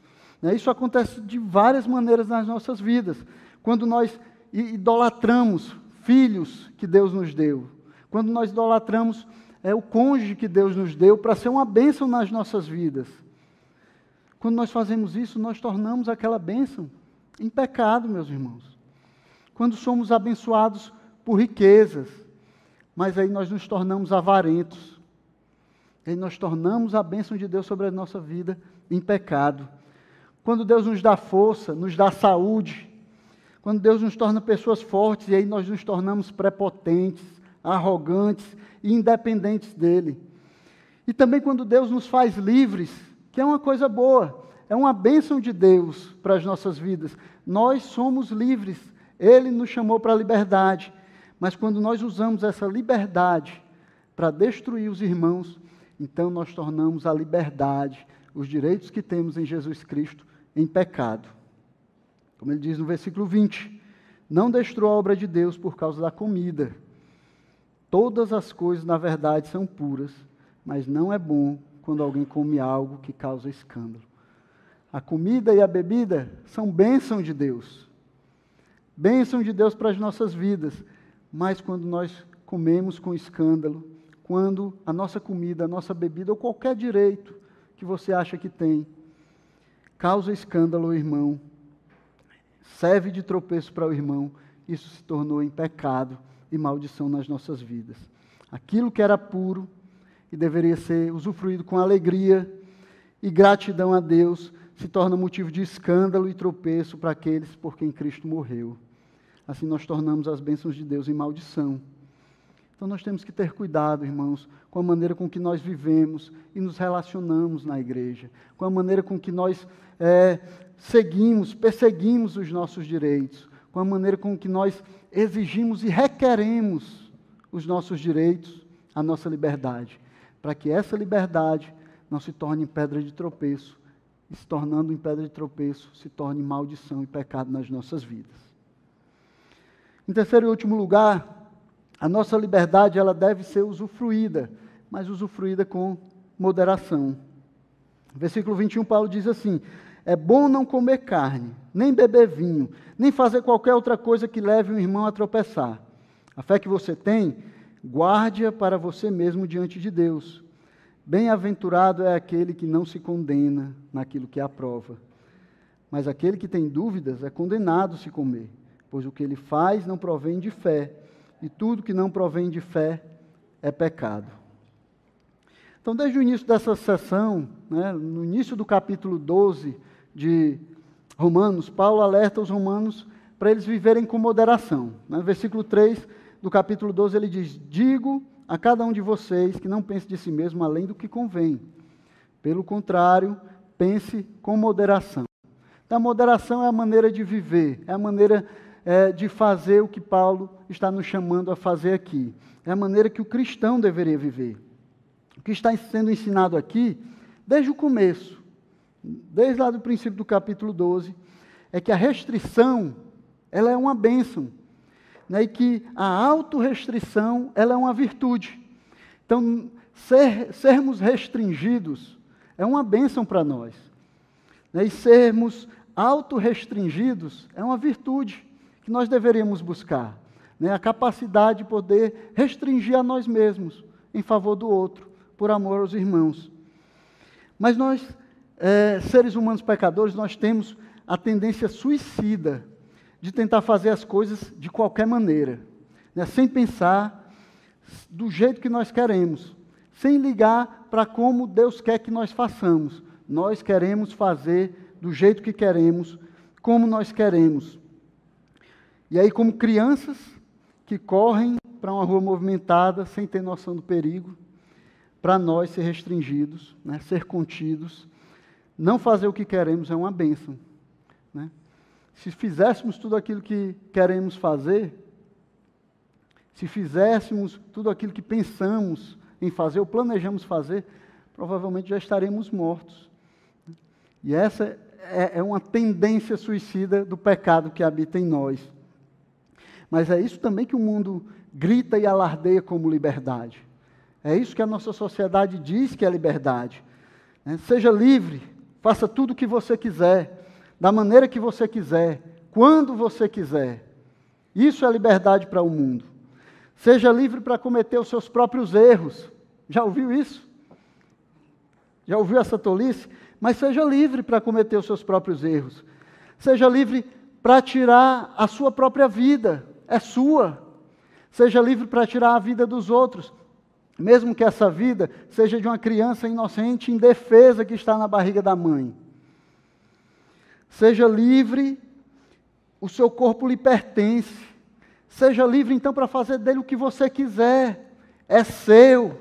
Né? Isso acontece de várias maneiras nas nossas vidas. Quando nós idolatramos filhos que Deus nos deu, quando nós idolatramos é, o cônjuge que Deus nos deu para ser uma bênção nas nossas vidas. Quando nós fazemos isso, nós tornamos aquela bênção em pecado, meus irmãos. Quando somos abençoados por riquezas, mas aí nós nos tornamos avarentos. Aí nós tornamos a bênção de Deus sobre a nossa vida em pecado. Quando Deus nos dá força, nos dá saúde, quando Deus nos torna pessoas fortes, e aí nós nos tornamos prepotentes, arrogantes e independentes dele. E também quando Deus nos faz livres, que é uma coisa boa, é uma bênção de Deus para as nossas vidas. Nós somos livres, Ele nos chamou para a liberdade. Mas quando nós usamos essa liberdade para destruir os irmãos, então nós tornamos a liberdade, os direitos que temos em Jesus Cristo, em pecado. Como ele diz no versículo 20: Não destrua a obra de Deus por causa da comida. Todas as coisas, na verdade, são puras, mas não é bom quando alguém come algo que causa escândalo. A comida e a bebida são bênção de Deus. Bênção de Deus para as nossas vidas. Mas quando nós comemos com escândalo, quando a nossa comida, a nossa bebida ou qualquer direito que você acha que tem, causa escândalo ao irmão, serve de tropeço para o irmão, isso se tornou em pecado e maldição nas nossas vidas. Aquilo que era puro e deveria ser usufruído com alegria e gratidão a Deus, se torna motivo de escândalo e tropeço para aqueles por quem Cristo morreu. Assim nós tornamos as bênçãos de Deus em maldição. Então nós temos que ter cuidado, irmãos, com a maneira com que nós vivemos e nos relacionamos na igreja, com a maneira com que nós é, seguimos, perseguimos os nossos direitos, com a maneira com que nós exigimos e requeremos os nossos direitos, a nossa liberdade, para que essa liberdade não se torne pedra de tropeço e se tornando em pedra de tropeço, se torne maldição e pecado nas nossas vidas. Em terceiro e último lugar, a nossa liberdade ela deve ser usufruída, mas usufruída com moderação. Versículo 21, Paulo diz assim: É bom não comer carne, nem beber vinho, nem fazer qualquer outra coisa que leve um irmão a tropeçar. A fé que você tem, guarde-a para você mesmo diante de Deus. Bem-aventurado é aquele que não se condena naquilo que aprova. Mas aquele que tem dúvidas é condenado se comer, pois o que ele faz não provém de fé, e tudo que não provém de fé é pecado. Então, desde o início dessa sessão, né, no início do capítulo 12 de Romanos, Paulo alerta os romanos para eles viverem com moderação. No né? versículo 3 do capítulo 12, ele diz: Digo a cada um de vocês que não pense de si mesmo além do que convém. Pelo contrário, pense com moderação. Então, a moderação é a maneira de viver, é a maneira é, de fazer o que Paulo está nos chamando a fazer aqui. É a maneira que o cristão deveria viver. O que está sendo ensinado aqui, desde o começo, desde lá do princípio do capítulo 12, é que a restrição, ela é uma bênção né, e que a autorrestrição ela é uma virtude. Então, ser, sermos restringidos é uma bênção para nós. Né, e sermos autorrestringidos é uma virtude que nós deveríamos buscar. Né, a capacidade de poder restringir a nós mesmos em favor do outro, por amor aos irmãos. Mas nós, é, seres humanos pecadores, nós temos a tendência suicida de tentar fazer as coisas de qualquer maneira, né? sem pensar do jeito que nós queremos, sem ligar para como Deus quer que nós façamos. Nós queremos fazer do jeito que queremos, como nós queremos. E aí, como crianças que correm para uma rua movimentada sem ter noção do perigo, para nós ser restringidos, né? ser contidos, não fazer o que queremos é uma bênção. Né? se fizéssemos tudo aquilo que queremos fazer, se fizéssemos tudo aquilo que pensamos em fazer ou planejamos fazer, provavelmente já estaremos mortos. E essa é, é uma tendência suicida do pecado que habita em nós. Mas é isso também que o mundo grita e alardeia como liberdade. É isso que a nossa sociedade diz que é liberdade. Né? Seja livre, faça tudo o que você quiser, da maneira que você quiser, quando você quiser. Isso é liberdade para o mundo. Seja livre para cometer os seus próprios erros. Já ouviu isso? Já ouviu essa tolice? Mas seja livre para cometer os seus próprios erros. Seja livre para tirar a sua própria vida. É sua. Seja livre para tirar a vida dos outros. Mesmo que essa vida seja de uma criança inocente, indefesa que está na barriga da mãe. Seja livre, o seu corpo lhe pertence. Seja livre então para fazer dele o que você quiser. É seu.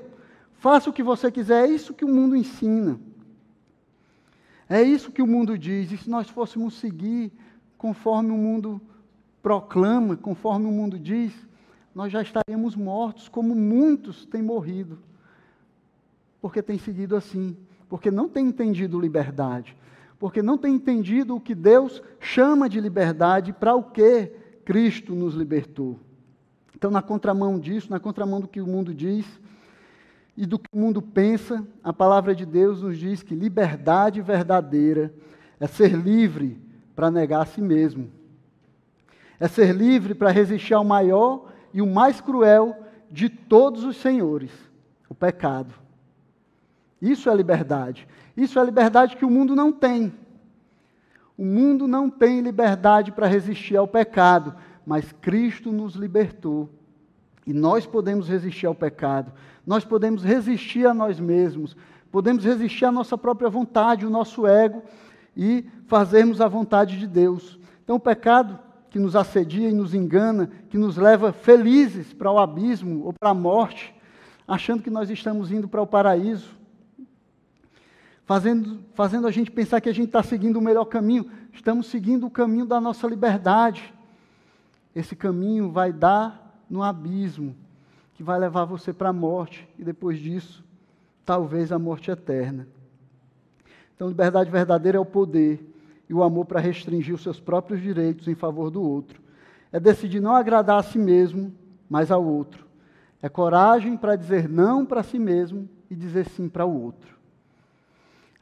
Faça o que você quiser. É isso que o mundo ensina. É isso que o mundo diz. E se nós fôssemos seguir conforme o mundo proclama, conforme o mundo diz, nós já estaríamos mortos, como muitos têm morrido, porque têm seguido assim, porque não têm entendido liberdade, porque não têm entendido o que Deus chama de liberdade, para o que Cristo nos libertou. Então, na contramão disso, na contramão do que o mundo diz e do que o mundo pensa, a palavra de Deus nos diz que liberdade verdadeira é ser livre para negar a si mesmo. É ser livre para resistir ao maior e o mais cruel de todos os senhores, o pecado. Isso é liberdade. Isso é liberdade que o mundo não tem. O mundo não tem liberdade para resistir ao pecado, mas Cristo nos libertou. E nós podemos resistir ao pecado. Nós podemos resistir a nós mesmos. Podemos resistir à nossa própria vontade, o nosso ego e fazermos a vontade de Deus. Então, o pecado que nos assedia e nos engana, que nos leva felizes para o abismo ou para a morte, achando que nós estamos indo para o paraíso, fazendo, fazendo a gente pensar que a gente está seguindo o melhor caminho. Estamos seguindo o caminho da nossa liberdade. Esse caminho vai dar no abismo, que vai levar você para a morte e depois disso, talvez a morte eterna. Então, liberdade verdadeira é o poder e o amor para restringir os seus próprios direitos em favor do outro. É decidir não agradar a si mesmo, mas ao outro. É coragem para dizer não para si mesmo e dizer sim para o outro.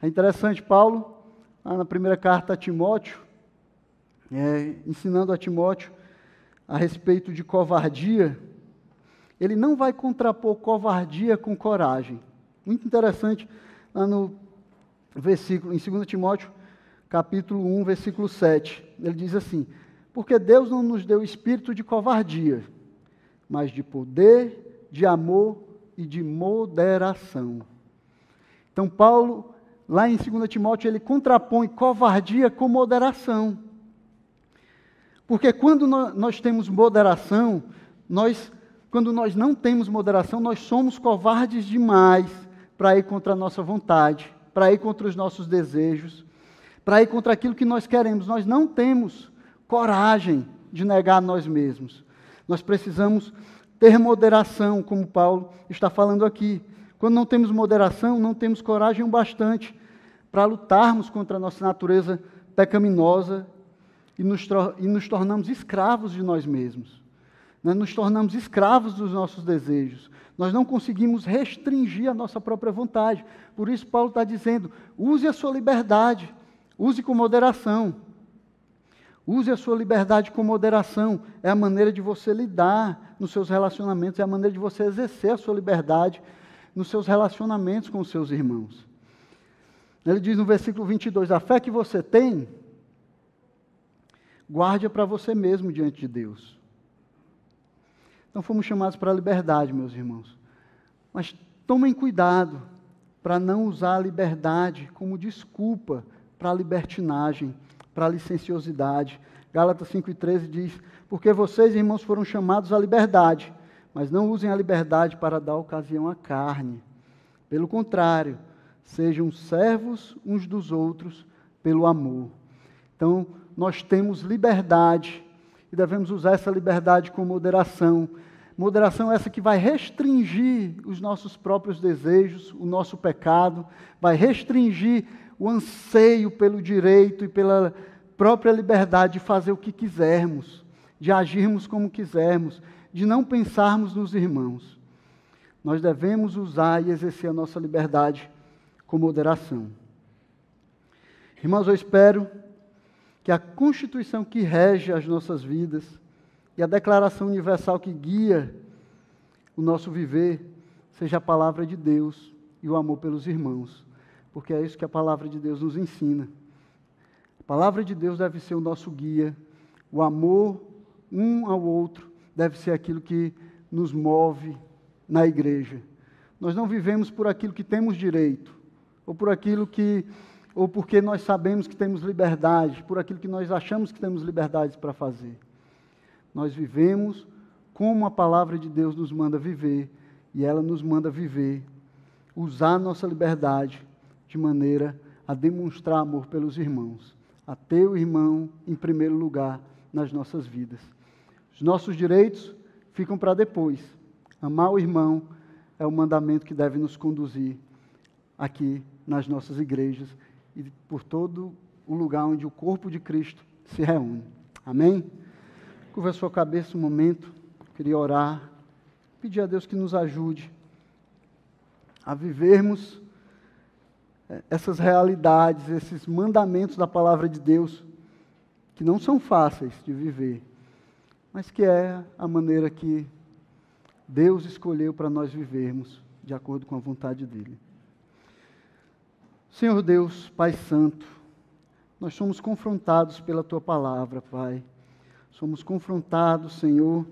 É interessante, Paulo, na primeira carta a Timóteo, é, ensinando a Timóteo a respeito de covardia, ele não vai contrapor covardia com coragem. Muito interessante, lá no versículo, em 2 Timóteo, capítulo 1, versículo 7. Ele diz assim: Porque Deus não nos deu espírito de covardia, mas de poder, de amor e de moderação. Então, Paulo, lá em 2 Timóteo, ele contrapõe covardia com moderação. Porque quando nós temos moderação, nós, quando nós não temos moderação, nós somos covardes demais para ir contra a nossa vontade, para ir contra os nossos desejos, para ir contra aquilo que nós queremos. Nós não temos coragem de negar nós mesmos. Nós precisamos ter moderação, como Paulo está falando aqui. Quando não temos moderação, não temos coragem o bastante para lutarmos contra a nossa natureza pecaminosa e nos, e nos tornamos escravos de nós mesmos. Nós nos tornamos escravos dos nossos desejos. Nós não conseguimos restringir a nossa própria vontade. Por isso, Paulo está dizendo: use a sua liberdade. Use com moderação. Use a sua liberdade com moderação. É a maneira de você lidar nos seus relacionamentos, é a maneira de você exercer a sua liberdade nos seus relacionamentos com os seus irmãos. Ele diz no versículo 22: A fé que você tem, guarde-a para você mesmo diante de Deus. Então fomos chamados para a liberdade, meus irmãos. Mas tomem cuidado para não usar a liberdade como desculpa para a libertinagem, para a licenciosidade. Gálatas 5,13 diz: Porque vocês, irmãos, foram chamados à liberdade, mas não usem a liberdade para dar ocasião à carne. Pelo contrário, sejam servos uns dos outros pelo amor. Então, nós temos liberdade e devemos usar essa liberdade com moderação. Moderação essa que vai restringir os nossos próprios desejos, o nosso pecado, vai restringir o anseio pelo direito e pela própria liberdade de fazer o que quisermos, de agirmos como quisermos, de não pensarmos nos irmãos. Nós devemos usar e exercer a nossa liberdade com moderação. Irmãos, eu espero que a Constituição que rege as nossas vidas e a Declaração Universal que guia o nosso viver seja a palavra de Deus e o amor pelos irmãos, porque é isso que a palavra de Deus nos ensina. A palavra de Deus deve ser o nosso guia, o amor um ao outro deve ser aquilo que nos move na igreja. Nós não vivemos por aquilo que temos direito, ou por aquilo que ou porque nós sabemos que temos liberdade, por aquilo que nós achamos que temos liberdade para fazer. Nós vivemos como a palavra de Deus nos manda viver, e ela nos manda viver, usar nossa liberdade de maneira a demonstrar amor pelos irmãos, a ter o irmão em primeiro lugar nas nossas vidas. Os nossos direitos ficam para depois. Amar o irmão é o mandamento que deve nos conduzir aqui nas nossas igrejas e por todo o lugar onde o corpo de Cristo se reúne. Amém? Curva a sua cabeça um momento, queria orar, pedir a Deus que nos ajude a vivermos essas realidades, esses mandamentos da palavra de Deus, que não são fáceis de viver, mas que é a maneira que Deus escolheu para nós vivermos de acordo com a vontade dEle. Senhor Deus, Pai Santo, nós somos confrontados pela Tua palavra, Pai. Somos confrontados, Senhor,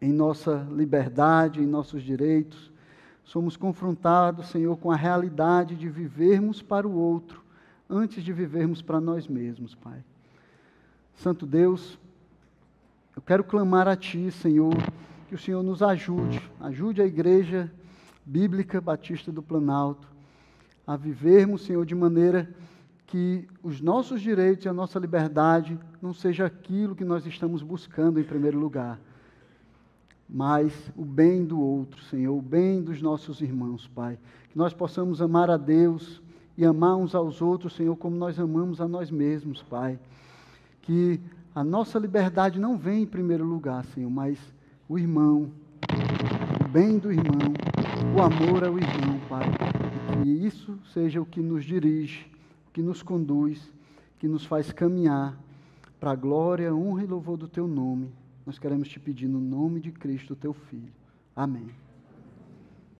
em nossa liberdade, em nossos direitos. Somos confrontados, Senhor, com a realidade de vivermos para o outro antes de vivermos para nós mesmos, Pai. Santo Deus, eu quero clamar a Ti, Senhor, que o Senhor nos ajude, ajude a Igreja Bíblica Batista do Planalto a vivermos, Senhor, de maneira que os nossos direitos e a nossa liberdade não seja aquilo que nós estamos buscando em primeiro lugar, mas o bem do outro, Senhor, o bem dos nossos irmãos, Pai. Que nós possamos amar a Deus e amar uns aos outros, Senhor, como nós amamos a nós mesmos, Pai. Que a nossa liberdade não vem em primeiro lugar, Senhor, mas o irmão, o bem do irmão, o amor ao irmão, Pai e isso seja o que nos dirige, que nos conduz, que nos faz caminhar para a glória, honra e louvor do teu nome. Nós queremos te pedir no nome de Cristo, teu Filho. Amém.